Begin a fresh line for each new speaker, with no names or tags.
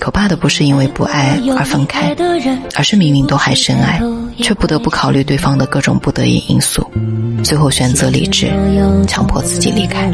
可怕的不是因为不爱而分开，而是明明都还深爱，却不得不考虑对方的各种不得已因素，最后选择离职，强迫自己离开。